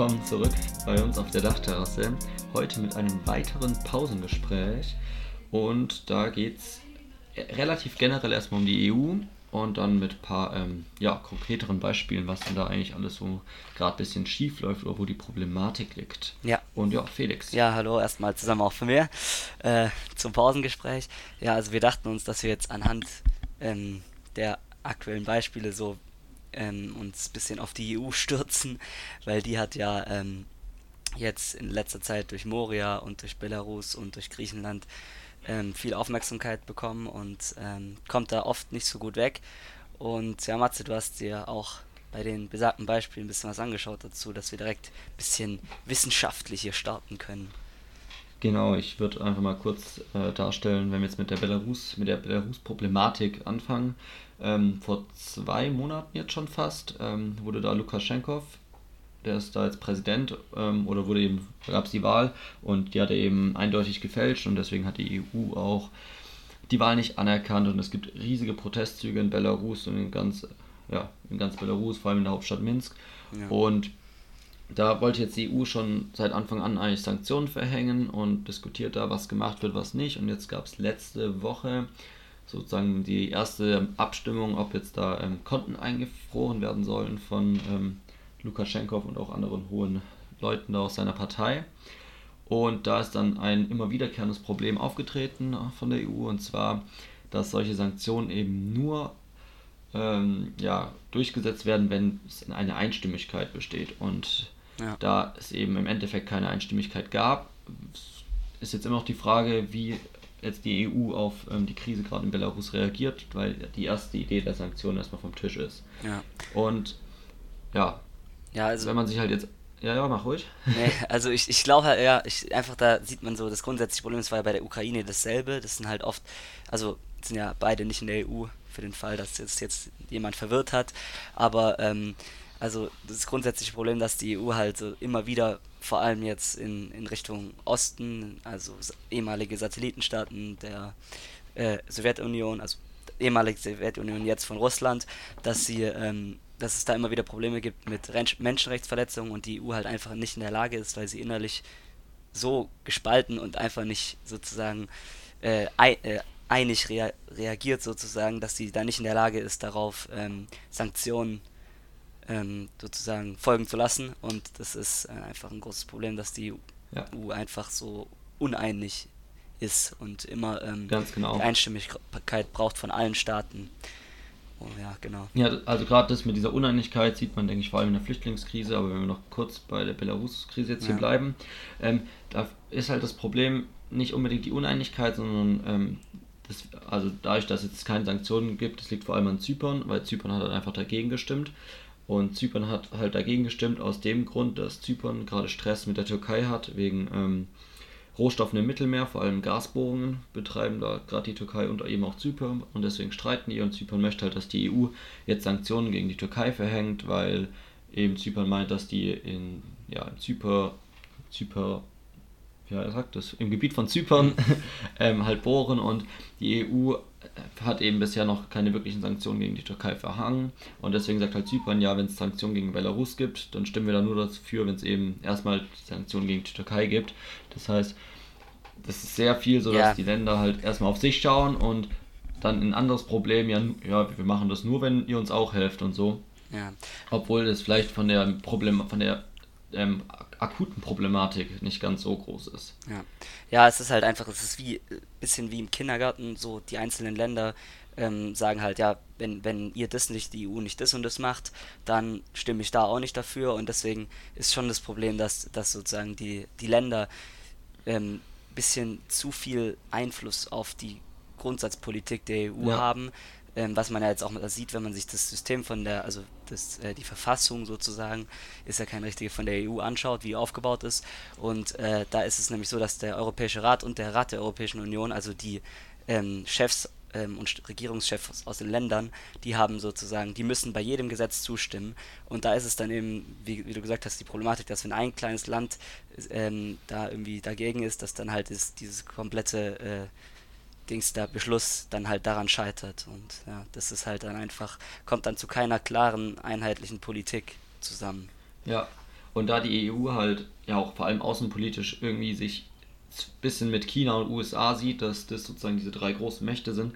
Willkommen zurück bei uns auf der Dachterrasse. Heute mit einem weiteren Pausengespräch. Und da geht es relativ generell erstmal um die EU und dann mit ein paar ähm, ja, konkreteren Beispielen, was denn da eigentlich alles so gerade ein bisschen schief läuft oder wo die Problematik liegt. Ja. Und ja, Felix. Ja, hallo, erstmal zusammen auch von mir äh, zum Pausengespräch. Ja, also wir dachten uns, dass wir jetzt anhand ähm, der aktuellen Beispiele so ähm, uns ein bisschen auf die EU stürzen, weil die hat ja ähm, jetzt in letzter Zeit durch Moria und durch Belarus und durch Griechenland ähm, viel Aufmerksamkeit bekommen und ähm, kommt da oft nicht so gut weg. Und ja, Matze, du hast dir auch bei den besagten Beispielen ein bisschen was angeschaut dazu, dass wir direkt ein bisschen wissenschaftlich hier starten können. Genau, ich würde einfach mal kurz äh, darstellen, wenn wir jetzt mit der Belarus, mit der Belarus-Problematik anfangen. Ähm, vor zwei Monaten jetzt schon fast ähm, wurde da Lukaschenko, der ist da jetzt Präsident ähm, oder wurde eben, gab es die Wahl und die hat er eben eindeutig gefälscht und deswegen hat die EU auch die Wahl nicht anerkannt und es gibt riesige Protestzüge in Belarus und in ganz, ja, in ganz Belarus, vor allem in der Hauptstadt Minsk. Ja. Und da wollte jetzt die EU schon seit Anfang an eigentlich Sanktionen verhängen und diskutiert da, was gemacht wird, was nicht. Und jetzt gab es letzte Woche sozusagen die erste Abstimmung, ob jetzt da ähm, Konten eingefroren werden sollen von ähm, Lukaschenko und auch anderen hohen Leuten da aus seiner Partei. Und da ist dann ein immer wiederkehrendes Problem aufgetreten von der EU und zwar, dass solche Sanktionen eben nur ähm, ja, durchgesetzt werden, wenn es eine Einstimmigkeit besteht. Und ja. da es eben im Endeffekt keine Einstimmigkeit gab, ist jetzt immer noch die Frage, wie jetzt die EU auf ähm, die Krise gerade in Belarus reagiert, weil die erste Idee der Sanktionen erstmal vom Tisch ist. Ja. Und ja, ja also, wenn man sich halt jetzt. Ja, ja, mach ruhig. Nee, also ich, ich glaube halt, ja, ich, einfach da sieht man so, das grundsätzliche Problem, das war ja bei der Ukraine dasselbe. Das sind halt oft, also sind ja beide nicht in der EU, für den Fall, dass jetzt, jetzt jemand verwirrt hat. Aber ähm, also das grundsätzliche Problem, dass die EU halt immer wieder, vor allem jetzt in, in Richtung Osten, also ehemalige Satellitenstaaten der äh, Sowjetunion, also ehemalige Sowjetunion jetzt von Russland, dass sie, ähm, dass es da immer wieder Probleme gibt mit Menschenrechtsverletzungen und die EU halt einfach nicht in der Lage ist, weil sie innerlich so gespalten und einfach nicht sozusagen äh, äh, einig rea reagiert sozusagen, dass sie da nicht in der Lage ist, darauf ähm, Sanktionen ähm, sozusagen folgen zu lassen. Und das ist äh, einfach ein großes Problem, dass die ja. EU einfach so uneinig ist und immer ähm, genau. die Einstimmigkeit braucht von allen Staaten. Oh, ja, genau. Ja, also gerade das mit dieser Uneinigkeit sieht man, denke ich, vor allem in der Flüchtlingskrise, aber wenn wir noch kurz bei der Belarus-Krise jetzt ja. hier bleiben, ähm, da ist halt das Problem nicht unbedingt die Uneinigkeit, sondern ähm, das, also dadurch, dass es jetzt keine Sanktionen gibt, das liegt vor allem an Zypern, weil Zypern hat halt einfach dagegen gestimmt. Und Zypern hat halt dagegen gestimmt aus dem Grund, dass Zypern gerade Stress mit der Türkei hat, wegen ähm, Rohstoffen im Mittelmeer, vor allem Gasbohrungen betreiben da gerade die Türkei und eben auch Zypern. Und deswegen streiten die. Und Zypern möchte halt, dass die EU jetzt Sanktionen gegen die Türkei verhängt, weil eben Zypern meint, dass die in, ja, Zypern, Zypern ja, er sagt das, im Gebiet von Zypern ähm, halt bohren. Und die EU hat eben bisher noch keine wirklichen Sanktionen gegen die Türkei verhangen und deswegen sagt halt Zypern, ja, wenn es Sanktionen gegen Belarus gibt, dann stimmen wir da nur dafür, wenn es eben erstmal Sanktionen gegen die Türkei gibt. Das heißt, das ist sehr viel so, dass ja. die Länder halt erstmal auf sich schauen und dann ein anderes Problem, ja, ja, wir machen das nur, wenn ihr uns auch helft und so. Ja. Obwohl das vielleicht von der Problem, von der ähm, akuten Problematik nicht ganz so groß ist. Ja, ja es ist halt einfach, es ist wie bisschen wie im Kindergarten, so die einzelnen Länder ähm, sagen halt, ja, wenn, wenn ihr das nicht, die EU nicht das und das macht, dann stimme ich da auch nicht dafür und deswegen ist schon das Problem, dass, dass sozusagen die, die Länder ähm, bisschen zu viel Einfluss auf die Grundsatzpolitik der EU ja. haben, ähm, was man ja jetzt auch sieht, wenn man sich das System von der, also das, äh, die Verfassung sozusagen, ist ja kein richtige von der EU anschaut, wie aufgebaut ist. Und äh, da ist es nämlich so, dass der Europäische Rat und der Rat der Europäischen Union, also die ähm, Chefs ähm, und Regierungschefs aus den Ländern, die haben sozusagen, die müssen bei jedem Gesetz zustimmen. Und da ist es dann eben, wie, wie du gesagt hast, die Problematik, dass wenn ein kleines Land ähm, da irgendwie dagegen ist, dass dann halt ist dieses komplette äh, Dings der Beschluss dann halt daran scheitert. Und ja, das ist halt dann einfach, kommt dann zu keiner klaren, einheitlichen Politik zusammen. Ja, Und da die EU halt ja auch vor allem außenpolitisch irgendwie sich ein bisschen mit China und USA sieht, dass das sozusagen diese drei großen Mächte sind,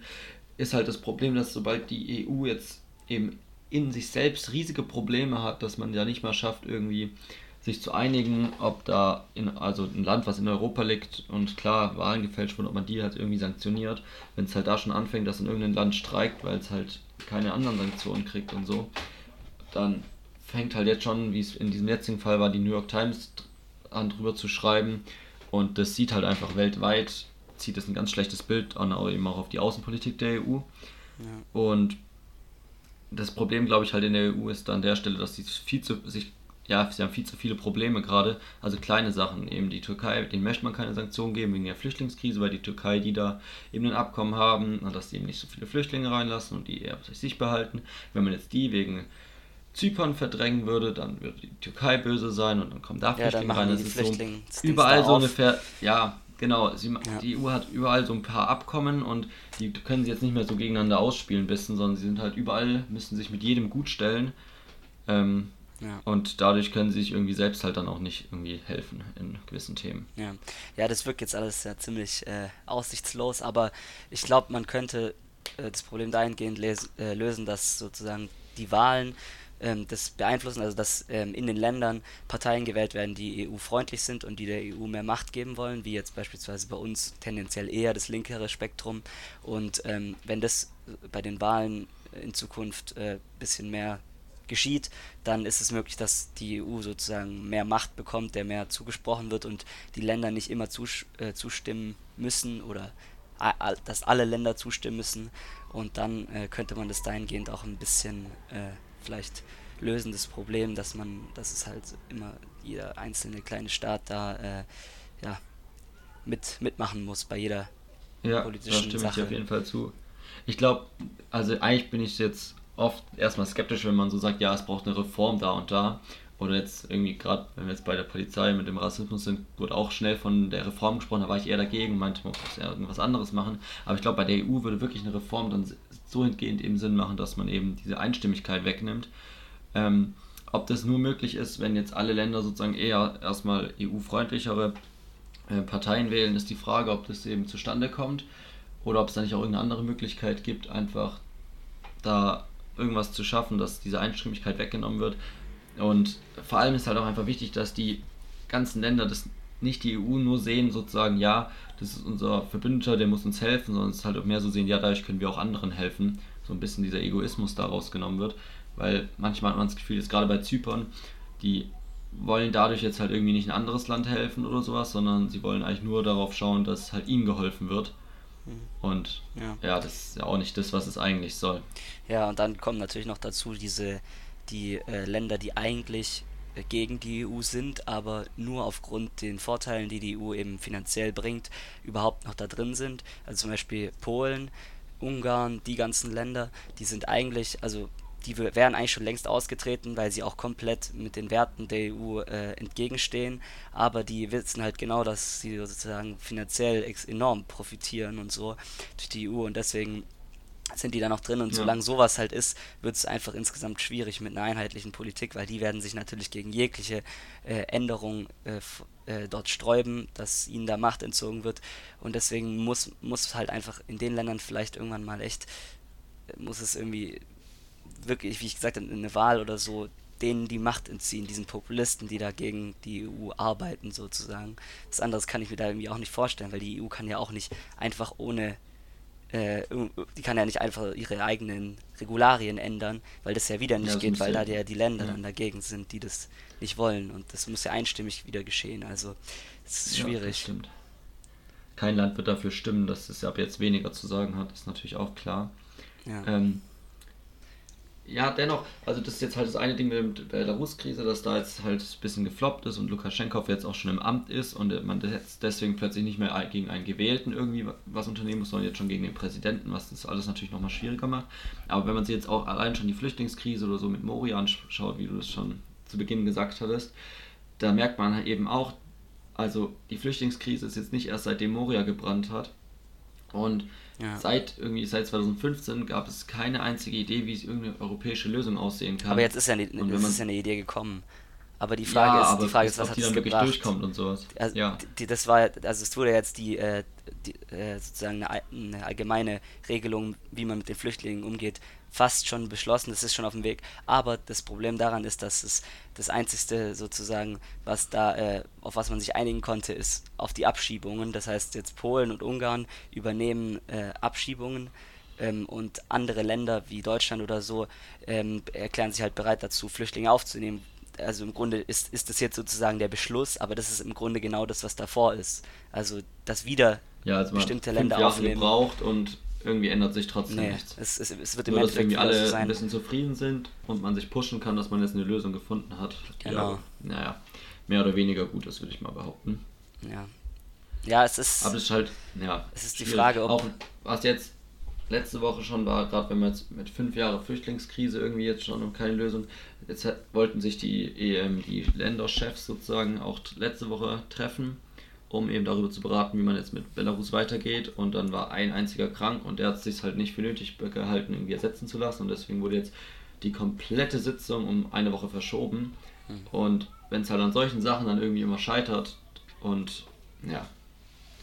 ist halt das Problem, dass sobald die EU jetzt eben in sich selbst riesige Probleme hat, dass man ja nicht mal schafft, irgendwie sich zu einigen, ob da in, also ein Land, was in Europa liegt und klar Wahlen gefälscht wurden, ob man die halt irgendwie sanktioniert, wenn es halt da schon anfängt, dass in irgendein Land streikt, weil es halt keine anderen Sanktionen kriegt und so, dann fängt halt jetzt schon, wie es in diesem jetzigen Fall war, die New York Times an drüber zu schreiben und das sieht halt einfach weltweit, zieht es ein ganz schlechtes Bild an, eben auch auf die Außenpolitik der EU. Ja. Und das Problem, glaube ich, halt in der EU ist an der Stelle, dass sie viel zu sich ja, sie haben viel zu viele Probleme gerade. Also kleine Sachen, eben die Türkei, denen möchte man keine Sanktionen geben wegen der Flüchtlingskrise, weil die Türkei, die da eben ein Abkommen haben, dass sie eben nicht so viele Flüchtlinge reinlassen und die eher bei sich behalten. Wenn man jetzt die wegen Zypern verdrängen würde, dann würde die Türkei böse sein und dann kommen da Flüchtlinge ja, rein. Das ist so überall so ungefähr, ja, genau. Sie, ja. Die EU hat überall so ein paar Abkommen und die können sie jetzt nicht mehr so gegeneinander ausspielen bisschen, sondern sie sind halt überall, müssen sich mit jedem gut stellen. Ähm, ja. Und dadurch können sie sich irgendwie selbst halt dann auch nicht irgendwie helfen in gewissen Themen. Ja, ja das wirkt jetzt alles ja ziemlich äh, aussichtslos, aber ich glaube, man könnte äh, das Problem dahingehend les- äh, lösen, dass sozusagen die Wahlen ähm, das beeinflussen, also dass ähm, in den Ländern Parteien gewählt werden, die EU-freundlich sind und die der EU mehr Macht geben wollen, wie jetzt beispielsweise bei uns tendenziell eher das linkere Spektrum. Und ähm, wenn das bei den Wahlen in Zukunft ein äh, bisschen mehr geschieht, dann ist es möglich, dass die EU sozusagen mehr Macht bekommt, der mehr zugesprochen wird und die Länder nicht immer zus äh, zustimmen müssen oder dass alle Länder zustimmen müssen. Und dann äh, könnte man das dahingehend auch ein bisschen äh, vielleicht lösen, das Problem, dass man, dass es halt immer jeder einzelne kleine Staat da äh, ja, mit, mitmachen muss bei jeder ja, politischen da stimme Sache. ich auf jeden Fall zu. Ich glaube, also eigentlich bin ich jetzt oft erstmal skeptisch, wenn man so sagt, ja, es braucht eine Reform da und da. Oder jetzt irgendwie gerade, wenn wir jetzt bei der Polizei mit dem Rassismus sind, wurde auch schnell von der Reform gesprochen, da war ich eher dagegen, meinte, man muss ja irgendwas anderes machen. Aber ich glaube, bei der EU würde wirklich eine Reform dann so entgehend eben Sinn machen, dass man eben diese Einstimmigkeit wegnimmt. Ähm, ob das nur möglich ist, wenn jetzt alle Länder sozusagen eher erstmal EU-freundlichere äh, Parteien wählen, ist die Frage, ob das eben zustande kommt oder ob es da nicht auch irgendeine andere Möglichkeit gibt, einfach da irgendwas zu schaffen, dass diese Einstimmigkeit weggenommen wird. Und vor allem ist halt auch einfach wichtig, dass die ganzen Länder das nicht die EU nur sehen, sozusagen, ja, das ist unser Verbündeter, der muss uns helfen, sondern es halt auch mehr so sehen, ja, dadurch können wir auch anderen helfen. So ein bisschen dieser Egoismus daraus genommen wird. Weil manchmal hat man das Gefühl, jetzt gerade bei Zypern, die wollen dadurch jetzt halt irgendwie nicht ein anderes Land helfen oder sowas, sondern sie wollen eigentlich nur darauf schauen, dass halt ihnen geholfen wird. Mhm. Und ja. ja, das ist ja auch nicht das, was es eigentlich soll. Ja, und dann kommen natürlich noch dazu diese die äh, Länder, die eigentlich äh, gegen die EU sind, aber nur aufgrund den Vorteilen, die die EU eben finanziell bringt, überhaupt noch da drin sind. Also zum Beispiel Polen, Ungarn, die ganzen Länder, die sind eigentlich, also die wären eigentlich schon längst ausgetreten, weil sie auch komplett mit den Werten der EU äh, entgegenstehen. Aber die wissen halt genau, dass sie sozusagen finanziell enorm profitieren und so durch die EU und deswegen sind die da noch drin und ja. solange sowas halt ist, wird es einfach insgesamt schwierig mit einer einheitlichen Politik, weil die werden sich natürlich gegen jegliche äh, Änderung äh, äh, dort sträuben, dass ihnen da Macht entzogen wird und deswegen muss, muss halt einfach in den Ländern vielleicht irgendwann mal echt, äh, muss es irgendwie wirklich, wie ich gesagt habe, eine Wahl oder so, denen die Macht entziehen, diesen Populisten, die da gegen die EU arbeiten, sozusagen. Das andere kann ich mir da irgendwie auch nicht vorstellen, weil die EU kann ja auch nicht einfach ohne, äh, die kann ja nicht einfach ihre eigenen Regularien ändern, weil das ja wieder nicht ja, geht, weil da ja die Länder ja. dann dagegen sind, die das nicht wollen. Und das muss ja einstimmig wieder geschehen. Also, es ist schwierig. Ja, das stimmt. Kein Land wird dafür stimmen, dass es ab jetzt weniger zu sagen hat, ist natürlich auch klar. Ja. Ähm, ja, dennoch, also das ist jetzt halt das eine Ding mit der Belarus-Krise, dass da jetzt halt ein bisschen gefloppt ist und Lukaschenko jetzt auch schon im Amt ist und man jetzt deswegen plötzlich nicht mehr gegen einen Gewählten irgendwie was unternehmen muss, sondern jetzt schon gegen den Präsidenten, was das alles natürlich nochmal schwieriger macht. Aber wenn man sich jetzt auch allein schon die Flüchtlingskrise oder so mit Moria anschaut, wie du es schon zu Beginn gesagt hattest, da merkt man eben auch, also die Flüchtlingskrise ist jetzt nicht erst seitdem Moria gebrannt hat und ja. Seit irgendwie seit 2015 gab es keine einzige Idee, wie es irgendeine europäische Lösung aussehen kann. Aber jetzt ist ja, eine, ist ja eine Idee gekommen. Aber die Frage Ja, ist, die Frage ist, was hat die es dann wirklich gebracht? durchkommt und sowas. Also, Ja. die, das war, also es wurde jetzt die, äh, die äh, sozusagen eine, eine allgemeine Regelung, wie man mit den Flüchtlingen umgeht, fast schon beschlossen. Das ist schon auf dem Weg. Aber das Problem daran ist, dass es das einzigste sozusagen, was da, äh, auf was man sich einigen konnte, ist auf die Abschiebungen. Das heißt, jetzt Polen und Ungarn übernehmen äh, Abschiebungen. Ähm, und andere Länder wie Deutschland oder so ähm, erklären sich halt bereit dazu, Flüchtlinge aufzunehmen. Also im Grunde ist, ist das jetzt sozusagen der Beschluss, aber das ist im Grunde genau das, was davor ist. Also, dass wieder Ja, also bestimmte fünf Länder Jahre aufnehmen. gebraucht und irgendwie ändert sich trotzdem Nee, nichts. es, es, es wird im Nur, dass irgendwie wieder so alle ein bisschen zufrieden sind und man sich pushen kann, dass man jetzt eine Lösung gefunden hat. die Genau. aber, naja, mehr oder weniger gut ist, würde ich mal behaupten. Ja. ja, es ist. Aber es ist halt, ja. Es ist die schwierig. Frage, ob- Auch was jetzt letzte Woche schon war, gerade wenn man jetzt mit fünf Jahren Flüchtlingskrise irgendwie jetzt schon und keine Lösung, jetzt wollten sich die, EM, die Länderchefs sozusagen auch letzte Woche treffen, um eben darüber zu beraten, wie man jetzt mit Belarus weitergeht. Und dann war ein einziger krank und der hat es sich halt nicht für nötig gehalten, irgendwie ersetzen zu lassen. Und deswegen wurde jetzt die komplette Sitzung um eine Woche verschoben. Hm. Und wenn es halt an solchen Sachen dann irgendwie immer scheitert und ja,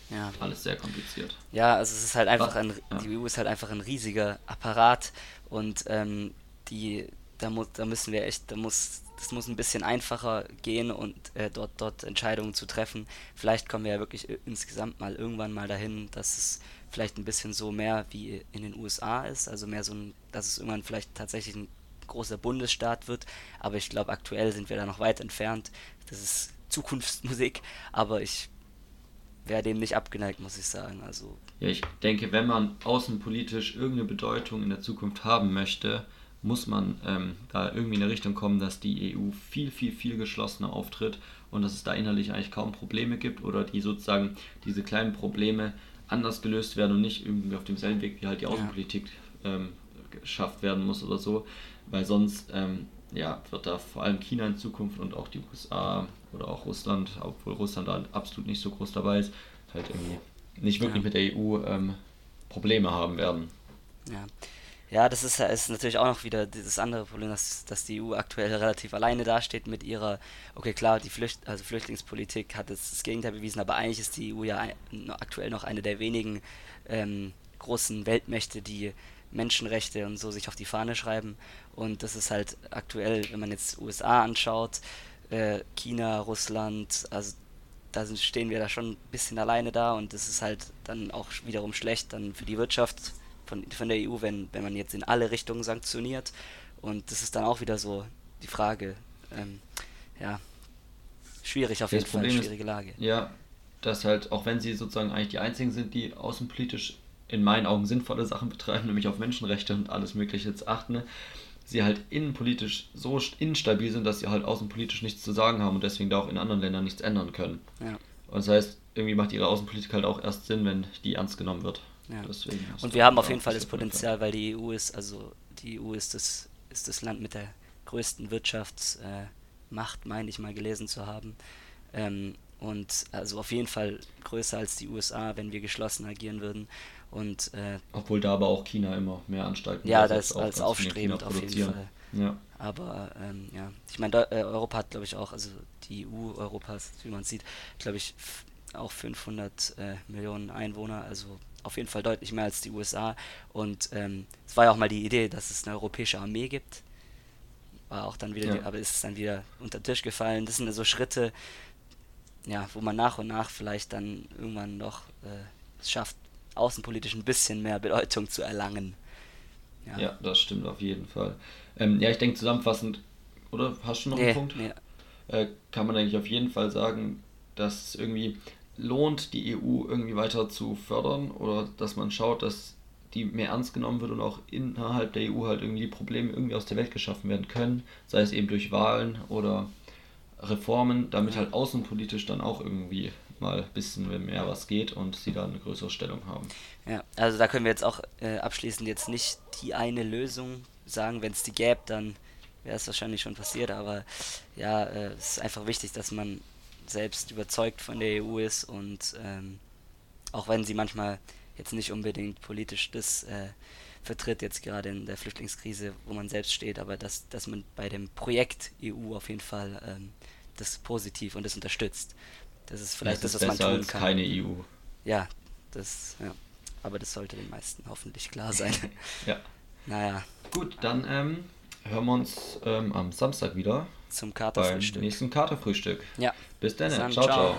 ja. alles sehr kompliziert. Ja, also es ist halt einfach Was- ein, ja. die EU ist halt einfach ein riesiger Apparat und ähm, die, da muss, da müssen wir echt, da muss, das muss ein bisschen einfacher gehen und äh, dort, dort Entscheidungen zu treffen. Vielleicht kommen wir ja wirklich i- insgesamt mal irgendwann mal dahin, dass es vielleicht ein bisschen so mehr wie in den USA ist, also mehr so ein, dass es irgendwann vielleicht tatsächlich ein großer Bundesstaat wird, aber ich glaube aktuell sind wir da noch weit entfernt. Das ist Zukunftsmusik, aber ich wäre dem nicht abgeneigt, muss ich sagen. Also Ja, ich denke, wenn man außenpolitisch irgendeine Bedeutung in der Zukunft haben möchte, muss man ähm, da irgendwie in eine Richtung kommen, dass die EU viel, viel, viel geschlossener auftritt und dass es da innerlich eigentlich kaum Probleme gibt oder die sozusagen diese kleinen Probleme anders gelöst werden und nicht irgendwie auf demselben Weg wie halt die Außenpolitik ähm, geschafft werden muss oder so, weil sonst ähm, ja, wird da vor allem China in Zukunft und auch die USA oder auch Russland, obwohl Russland da absolut nicht so groß dabei ist, halt irgendwie nicht wirklich Ja. mit der EU ähm, Probleme haben werden. Ja. Ja, das ist, ist natürlich auch noch wieder dieses andere Problem, dass, dass die EU aktuell relativ alleine dasteht mit ihrer, okay klar, die Flücht, also Flüchtlingspolitik hat jetzt das Gegenteil bewiesen, aber eigentlich ist die EU ja aktuell noch eine der wenigen ähm, großen Weltmächte, die Menschenrechte und so sich auf die Fahne schreiben. Und das ist halt aktuell, wenn man jetzt USA anschaut, äh, China, Russland, also da sind, stehen wir da schon ein bisschen alleine da und das ist halt dann auch wiederum schlecht dann für die Wirtschaft von, von der EU, wenn, wenn man jetzt in alle Richtungen sanktioniert. Und das ist dann auch wieder so die Frage, ähm, ja, schwierig auf jeden das Fall, Problem schwierige Lage. Ja, dass halt, auch wenn sie sozusagen eigentlich die einzigen sind, die außenpolitisch in meinen Augen sinnvolle Sachen betreiben, nämlich auf Menschenrechte und alles Mögliche zu achten, sie halt innenpolitisch so st- instabil sind, dass sie halt außenpolitisch nichts zu sagen haben und deswegen da auch in anderen Ländern nichts ändern können. Ja. Und das heißt, irgendwie macht ihre Außenpolitik halt auch erst Sinn, wenn die ernst genommen wird. Ja. Ist Und wir haben auf ja jeden Fall das Potenzial, weil die EU ist, also die EU ist das, ist das Land mit der größten Wirtschaftsmacht, Macht, meine ich mal gelesen zu haben. Ähm, und also auf jeden Fall größer als die USA, wenn wir geschlossen agieren würden. Und äh, Obwohl da aber auch China immer mehr Anstalten Ja, das auch als aufstrebend auf jeden. Fall. Ja. Aber ähm, ja, ich meine, äh, Europa hat, glaube ich, auch, also die EU Europas, wie man sieht, glaube ich, auch 500 äh, Millionen Einwohner, also auf jeden Fall deutlich mehr als die USA. Und ähm, es war ja auch mal die Idee, dass es eine europäische Armee gibt. War auch dann wieder, Ja. die, aber ist es dann wieder unter den Tisch gefallen. Das sind so Schritte, ja, wo man nach und nach vielleicht dann irgendwann noch äh, es schafft, außenpolitisch ein bisschen mehr Bedeutung zu erlangen. Ja. das stimmt auf jeden Fall. Ähm, ja, ich denke zusammenfassend, oder hast du noch Nee, einen Punkt? nee, Äh, kann man eigentlich auf jeden Fall sagen, dass irgendwie lohnt, die EU irgendwie weiter zu fördern oder dass man schaut, dass die mehr ernst genommen wird und auch innerhalb der EU halt irgendwie die Probleme irgendwie aus der Welt geschaffen werden können, sei es eben durch Wahlen oder Reformen, damit halt außenpolitisch dann auch irgendwie mal ein bisschen mehr was geht und sie da eine größere Stellung haben. Ja, also da können wir jetzt auch äh, abschließend jetzt nicht die eine Lösung sagen. Wenn es die gäbe, dann wäre es wahrscheinlich schon passiert. Aber ja, äh, es ist einfach wichtig, dass man selbst überzeugt von der EU ist und ähm, auch wenn sie manchmal jetzt nicht unbedingt politisch das äh, vertritt, jetzt gerade in der Flüchtlingskrise, wo man selbst steht, aber dass, dass man bei dem Projekt EU auf jeden Fall ähm, das positiv und das unterstützt. Das ist vielleicht das, das was man tun als kann. keine EU. Ja, das, ja. Aber das sollte den meisten hoffentlich klar sein. Ja. naja, Gut, dann ähm, hören wir uns ähm, am Samstag wieder zum beim Katerfrühstück. nächsten Katerfrühstück. Ja. Bis dann. Bis dann, ciao. ciao. ciao.